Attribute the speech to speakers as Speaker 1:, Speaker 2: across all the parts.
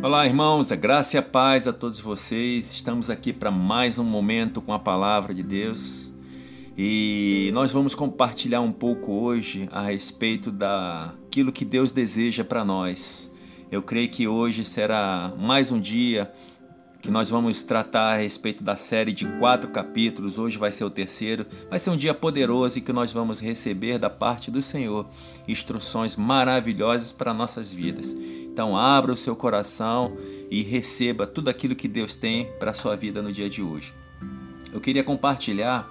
Speaker 1: Olá, irmãos, a graça e a paz a todos vocês. Estamos aqui para mais um momento com a palavra de Deus e nós vamos compartilhar um pouco hoje a respeito daquilo que Deus deseja para nós. Eu creio que hoje será mais um dia que nós vamos tratar a respeito da série de quatro capítulos. Hoje vai ser o terceiro. Vai ser um dia poderoso e que nós vamos receber da parte do Senhor instruções maravilhosas para nossas vidas. Então, abra o seu coração e receba tudo aquilo que Deus tem para a sua vida no dia de hoje. Eu queria compartilhar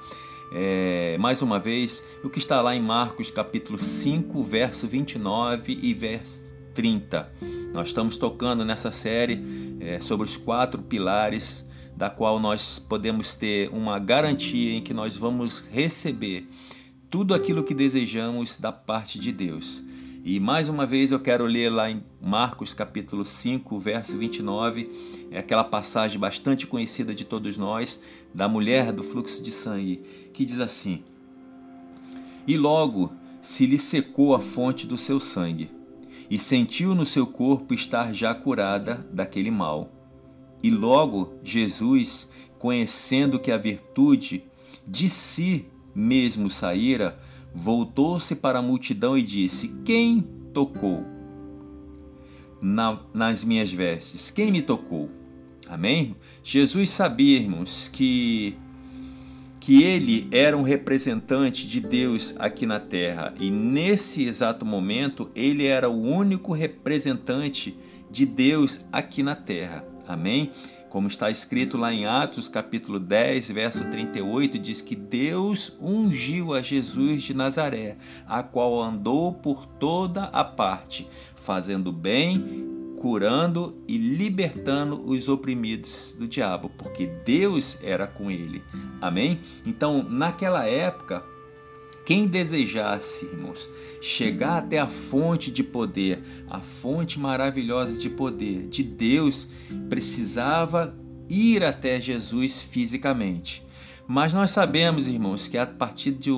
Speaker 1: é, mais uma vez o que está lá em Marcos capítulo 5, verso 29 e verso 30. Nós estamos tocando nessa série é, sobre os quatro pilares da qual nós podemos ter uma garantia em que nós vamos receber tudo aquilo que desejamos da parte de Deus. E mais uma vez eu quero ler lá em Marcos capítulo 5, verso 29, é aquela passagem bastante conhecida de todos nós, da mulher do fluxo de sangue, que diz assim: E logo se lhe secou a fonte do seu sangue, e sentiu no seu corpo estar já curada daquele mal. E logo Jesus, conhecendo que a virtude de si mesmo saíra, voltou-se para a multidão e disse: Quem tocou na, nas minhas vestes? Quem me tocou? Amém? Jesus sabia, irmãos, que que ele era um representante de Deus aqui na terra e nesse exato momento ele era o único representante de Deus aqui na terra. Amém? Como está escrito lá em Atos, capítulo 10, verso 38, diz que Deus ungiu a Jesus de Nazaré, a qual andou por toda a parte, fazendo bem, curando e libertando os oprimidos do diabo, porque Deus era com ele. Amém? Então, naquela época, quem desejasse, irmãos, chegar até a fonte de poder, a fonte maravilhosa de poder de Deus, precisava ir até Jesus fisicamente. Mas nós sabemos, irmãos, que a partir de,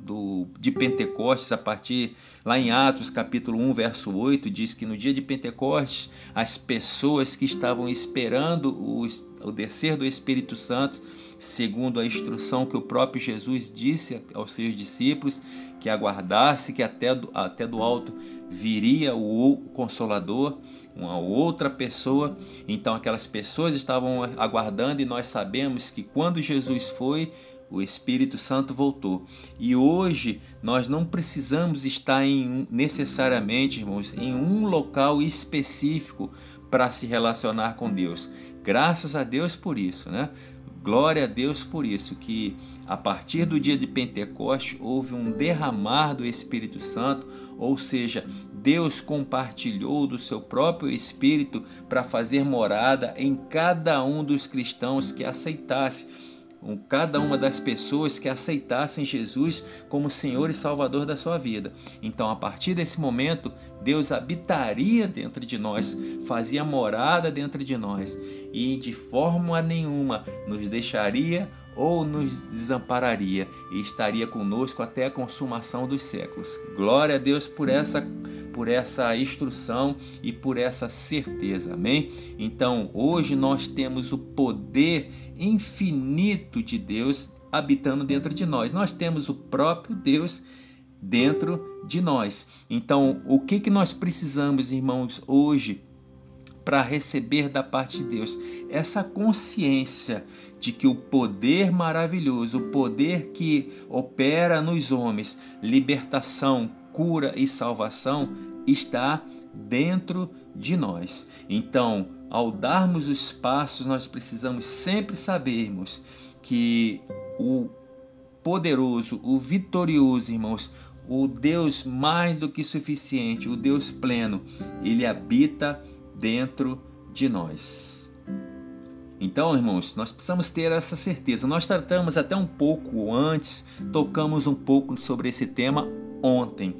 Speaker 1: do, de Pentecostes, a partir lá em Atos capítulo 1, verso 8, diz que no dia de Pentecostes, as pessoas que estavam esperando o, o descer do Espírito Santo, segundo a instrução que o próprio Jesus disse aos seus discípulos, que aguardasse que até do, até do alto viria o Consolador, uma outra pessoa. Então aquelas pessoas estavam aguardando e nós sabemos que quando Jesus foi, o Espírito Santo voltou. E hoje nós não precisamos estar em necessariamente, irmãos, em um local específico para se relacionar com Deus. Graças a Deus por isso, né? Glória a Deus por isso que a partir do dia de Pentecoste houve um derramar do Espírito Santo, ou seja, Deus compartilhou do seu próprio Espírito para fazer morada em cada um dos cristãos que aceitasse cada uma das pessoas que aceitassem Jesus como Senhor e Salvador da sua vida. Então, a partir desse momento, Deus habitaria dentro de nós, fazia morada dentro de nós e de forma nenhuma nos deixaria ou nos desampararia e estaria conosco até a consumação dos séculos. Glória a Deus por essa por essa instrução e por essa certeza. Amém? Então, hoje nós temos o poder infinito de Deus habitando dentro de nós. Nós temos o próprio Deus dentro de nós. Então, o que que nós precisamos, irmãos, hoje para receber da parte de Deus essa consciência de que o poder maravilhoso, o poder que opera nos homens, libertação, cura e salvação, está dentro de nós. Então, ao darmos os passos, nós precisamos sempre sabermos que o poderoso, o vitorioso, irmãos, o Deus mais do que suficiente, o Deus pleno, ele habita dentro de nós. Então, irmãos, nós precisamos ter essa certeza. Nós tratamos até um pouco antes, tocamos um pouco sobre esse tema ontem,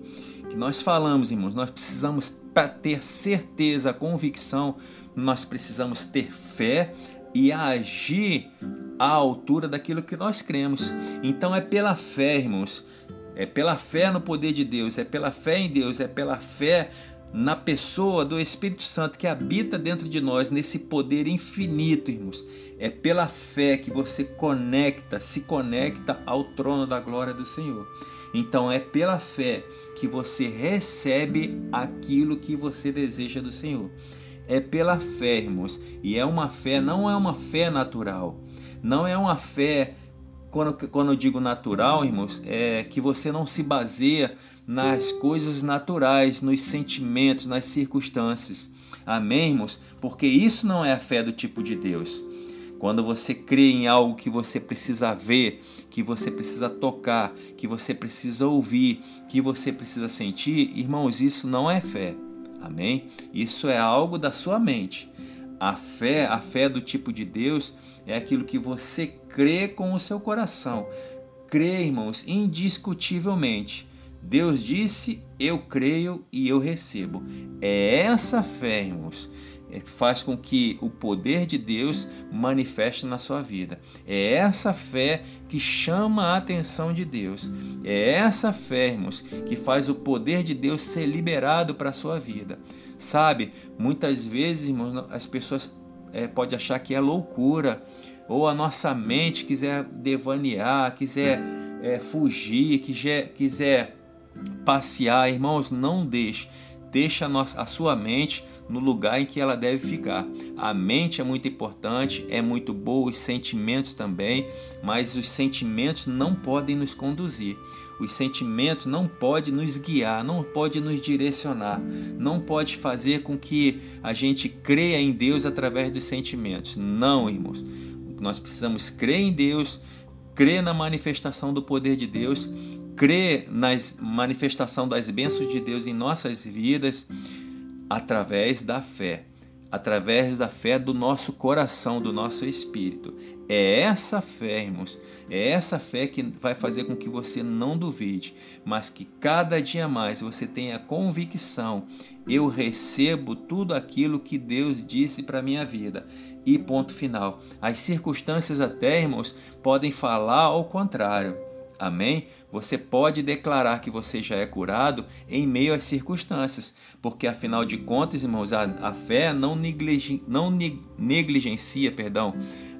Speaker 1: que nós falamos, irmãos, nós precisamos para ter certeza, convicção, nós precisamos ter fé e agir à altura daquilo que nós cremos. Então é pela fé, irmãos, é pela fé no poder de Deus, é pela fé em Deus, é pela fé na pessoa do Espírito Santo que habita dentro de nós, nesse poder infinito, irmãos. É pela fé que você conecta, se conecta ao trono da glória do Senhor. Então é pela fé que você recebe aquilo que você deseja do Senhor. É pela fé, irmãos. E é uma fé, não é uma fé natural. Não é uma fé quando, quando eu digo natural, irmãos, é que você não se baseia nas coisas naturais, nos sentimentos, nas circunstâncias. Amém, irmãos? Porque isso não é a fé do tipo de Deus. Quando você crê em algo que você precisa ver, que você precisa tocar, que você precisa ouvir, que você precisa sentir, irmãos, isso não é fé. Amém? Isso é algo da sua mente. A fé, a fé do tipo de Deus, é aquilo que você crê com o seu coração. Crê, irmãos, indiscutivelmente. Deus disse: Eu creio e eu recebo. É essa fé, irmãos, é, faz com que o poder de Deus manifeste na sua vida. É essa fé que chama a atenção de Deus. É essa fé, irmãos, que faz o poder de Deus ser liberado para a sua vida. Sabe, muitas vezes, as pessoas é, podem achar que é loucura, ou a nossa mente quiser devanear, quiser é, fugir, quiser, quiser passear, irmãos, não deixe. Deixe a, nossa, a sua mente no lugar em que ela deve ficar. A mente é muito importante, é muito boa, os sentimentos também, mas os sentimentos não podem nos conduzir. Os sentimentos não podem nos guiar, não pode nos direcionar, não pode fazer com que a gente creia em Deus através dos sentimentos. Não, irmãos. Nós precisamos crer em Deus, crer na manifestação do poder de Deus, crer na manifestação das bênçãos de Deus em nossas vidas através da fé através da fé do nosso coração, do nosso espírito. É essa fé, irmãos, é essa fé que vai fazer com que você não duvide, mas que cada dia mais você tenha convicção: eu recebo tudo aquilo que Deus disse para minha vida. E ponto final. As circunstâncias até, irmãos, podem falar ao contrário. Amém? Você pode declarar que você já é curado em meio às circunstâncias, porque afinal de contas, irmãos, a, a fé não, negligen, não negligencia perdão,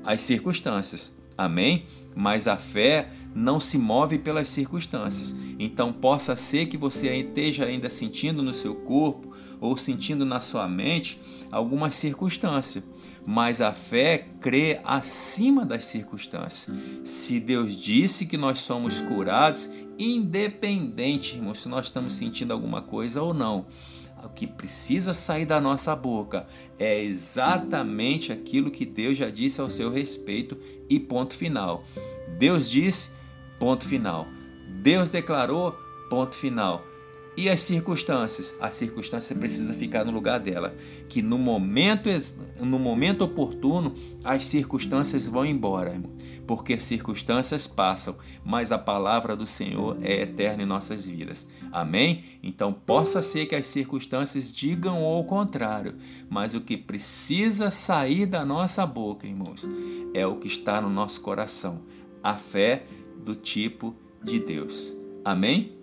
Speaker 1: as circunstâncias. Amém? Mas a fé não se move pelas circunstâncias. Então, possa ser que você esteja ainda sentindo no seu corpo ou sentindo na sua mente alguma circunstância mas a fé crê acima das circunstâncias. Se Deus disse que nós somos curados, independente, irmão, se nós estamos sentindo alguma coisa ou não, o que precisa sair da nossa boca é exatamente aquilo que Deus já disse ao seu respeito e ponto final. Deus disse, ponto final. Deus declarou, ponto final. E as circunstâncias? A circunstância precisa ficar no lugar dela. Que no momento, no momento oportuno, as circunstâncias vão embora. Porque as circunstâncias passam, mas a palavra do Senhor é eterna em nossas vidas. Amém? Então possa ser que as circunstâncias digam o contrário, mas o que precisa sair da nossa boca, irmãos, é o que está no nosso coração. A fé do tipo de Deus. Amém?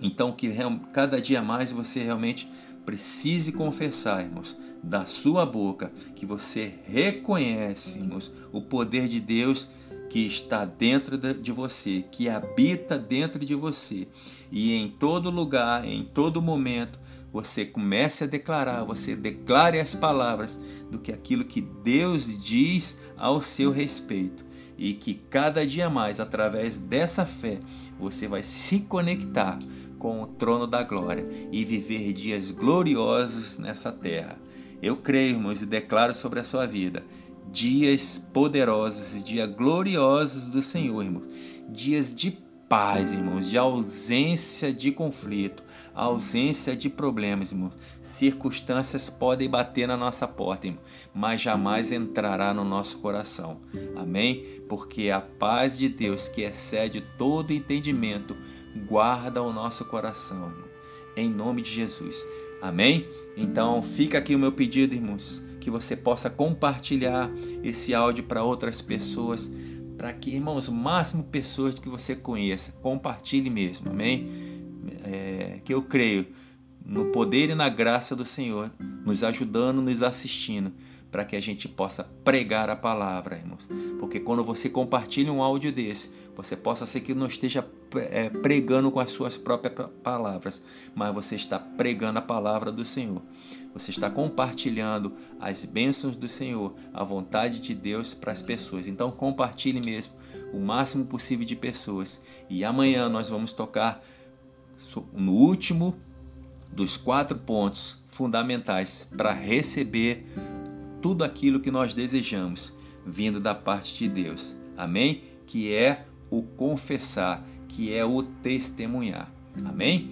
Speaker 1: Então, que cada dia mais você realmente precise confessar, irmãos, da sua boca, que você reconhece, irmãos, o poder de Deus que está dentro de você, que habita dentro de você. E em todo lugar, em todo momento, você comece a declarar, você declare as palavras do que aquilo que Deus diz ao seu respeito. E que cada dia mais, através dessa fé, você vai se conectar com o trono da glória e viver dias gloriosos nessa terra. Eu creio, irmãos, e declaro sobre a sua vida dias poderosos, dias gloriosos do Senhor, irmãos. Dias de paz, irmãos, de ausência de conflito, ausência de problemas, irmãos. Circunstâncias podem bater na nossa porta, irmão, mas jamais entrará no nosso coração. Amém? Porque a paz de Deus, que excede todo entendimento, guarda o nosso coração, irmão. Em nome de Jesus. Amém? Então, fica aqui o meu pedido, irmãos, que você possa compartilhar esse áudio para outras pessoas, para que, irmãos, o máximo pessoas que você conheça, compartilhe mesmo, amém? É, que eu creio no poder e na graça do Senhor, nos ajudando, nos assistindo, para que a gente possa pregar a palavra, irmãos. Porque quando você compartilha um áudio desse, você possa ser que não esteja é, pregando com as suas próprias palavras, mas você está pregando a palavra do Senhor. Você está compartilhando as bênçãos do Senhor, a vontade de Deus para as pessoas. Então compartilhe mesmo o máximo possível de pessoas. E amanhã nós vamos tocar no último dos quatro pontos fundamentais para receber tudo aquilo que nós desejamos vindo da parte de Deus. Amém? Que é o confessar, que é o testemunhar. Amém?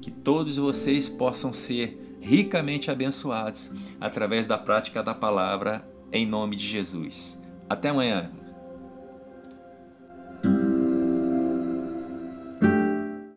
Speaker 1: Que todos vocês possam ser ricamente abençoados através da prática da palavra em nome de Jesus. Até amanhã.